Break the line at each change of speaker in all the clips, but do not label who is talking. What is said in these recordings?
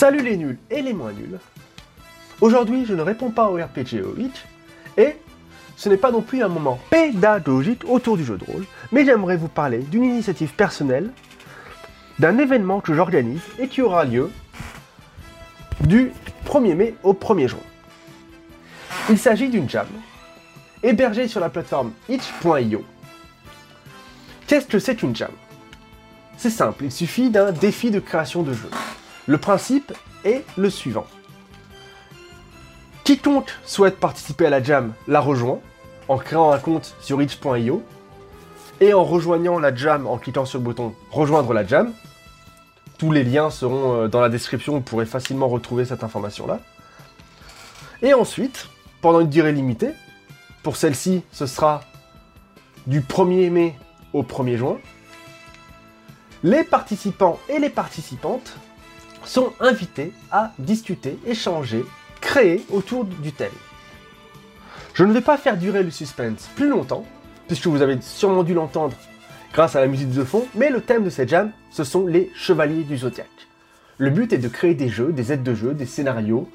Salut les nuls et les moins nuls. Aujourd'hui, je ne réponds pas au RPG Witch et ce n'est pas non plus un moment pédagogique autour du jeu de rôle, mais j'aimerais vous parler d'une initiative personnelle, d'un événement que j'organise et qui aura lieu du 1er mai au 1er juin. Il s'agit d'une jam hébergée sur la plateforme itch.io. Qu'est-ce que c'est qu'une jam? C'est simple, il suffit d'un défi de création de jeu. Le principe est le suivant. Quiconque souhaite participer à la jam la rejoint en créant un compte sur itch.io et en rejoignant la jam en cliquant sur le bouton rejoindre la jam. Tous les liens seront euh, dans la description, vous pourrez facilement retrouver cette information-là. Et ensuite, pendant une durée limitée, pour celle-ci, ce sera du 1er mai au 1er juin, les participants et les participantes sont invités à discuter, échanger, créer autour du thème. Je ne vais pas faire durer le suspense plus longtemps, puisque vous avez sûrement dû l'entendre grâce à la musique de fond, mais le thème de cette jam, ce sont les chevaliers du zodiaque. Le but est de créer des jeux, des aides de jeu, des scénarios,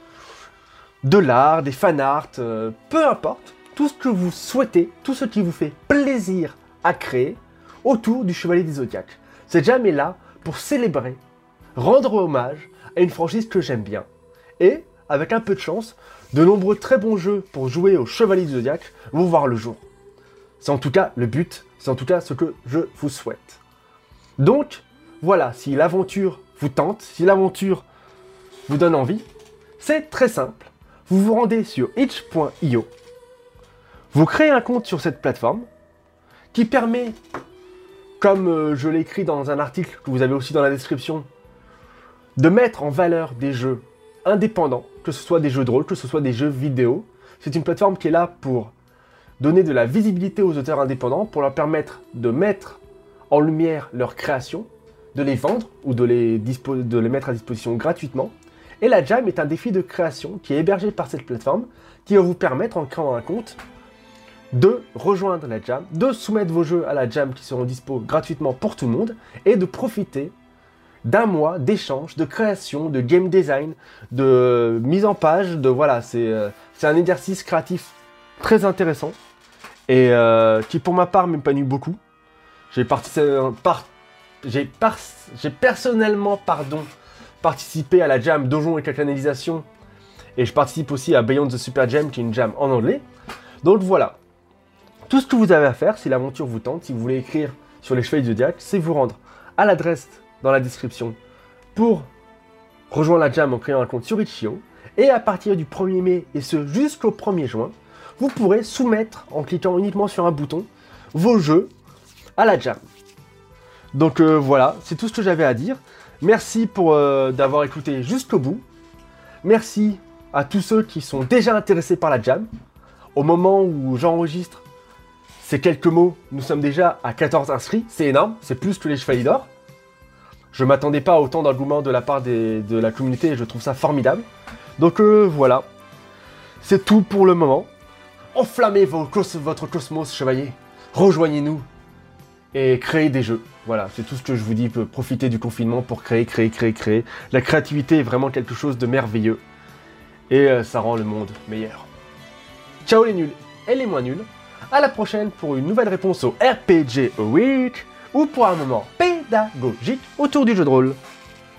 de l'art, des fan art, euh, peu importe, tout ce que vous souhaitez, tout ce qui vous fait plaisir à créer autour du chevalier du zodiaque. Cette jam est là pour célébrer, rendre hommage à une franchise que j'aime bien. Et, avec un peu de chance, de nombreux très bons jeux pour jouer au chevalier du zodiaque vont voir le jour. C'est en tout cas le but, c'est en tout cas ce que je vous souhaite. Donc, voilà, si l'aventure vous tente, si l'aventure vous donne envie, c'est très simple. Vous vous rendez sur itch.io, vous créez un compte sur cette plateforme qui permet, comme euh, je l'ai écrit dans un article que vous avez aussi dans la description, de mettre en valeur des jeux indépendants, que ce soit des jeux de rôle, que ce soit des jeux vidéo. C'est une plateforme qui est là pour donner de la visibilité aux auteurs indépendants, pour leur permettre de mettre en lumière leurs créations, de les vendre ou de les, de les mettre à disposition gratuitement. Et la Jam est un défi de création qui est hébergé par cette plateforme, qui va vous permettre, en créant un compte, de rejoindre la Jam, de soumettre vos jeux à la Jam qui seront dispo gratuitement pour tout le monde, et de profiter d'un mois d'échange, de création, de game design, de mise en page, de voilà, c'est euh, un exercice créatif très intéressant et euh, qui pour ma part m'épanouit beaucoup. J'ai participé, par, personnellement pardon, participé à la jam Donjon et canalisation et je participe aussi à Beyond the Super Jam qui est une jam en anglais. Donc voilà, tout ce que vous avez à faire si l'aventure vous tente, si vous voulez écrire sur les chevaliers du zodiaque, c'est vous rendre à l'adresse dans la description pour rejoindre la jam en créant un compte sur Itch.io. Et à partir du 1er mai et ce jusqu'au 1er juin, vous pourrez soumettre en cliquant uniquement sur un bouton vos jeux à la jam. Donc euh, voilà, c'est tout ce que j'avais à dire. Merci pour euh, d'avoir écouté jusqu'au bout. Merci à tous ceux qui sont déjà intéressés par la jam. Au moment où j'enregistre ces quelques mots, nous sommes déjà à 14 inscrits. C'est énorme, c'est plus que les chevaliers d'or. Je m'attendais pas à autant d'engouement de la part de la communauté et je trouve ça formidable. Donc euh, voilà, c'est tout pour le moment. Enflammez votre cosmos, chevalier. Rejoignez-nous et créez des jeux. Voilà, c'est tout ce que je vous dis. Profitez du confinement pour créer, créer, créer, créer. La créativité est vraiment quelque chose de merveilleux. Et euh, ça rend le monde meilleur. Ciao les nuls et les moins nuls. À la prochaine pour une nouvelle réponse au RPG Week ou pour un moment pédagogique autour du jeu de rôle.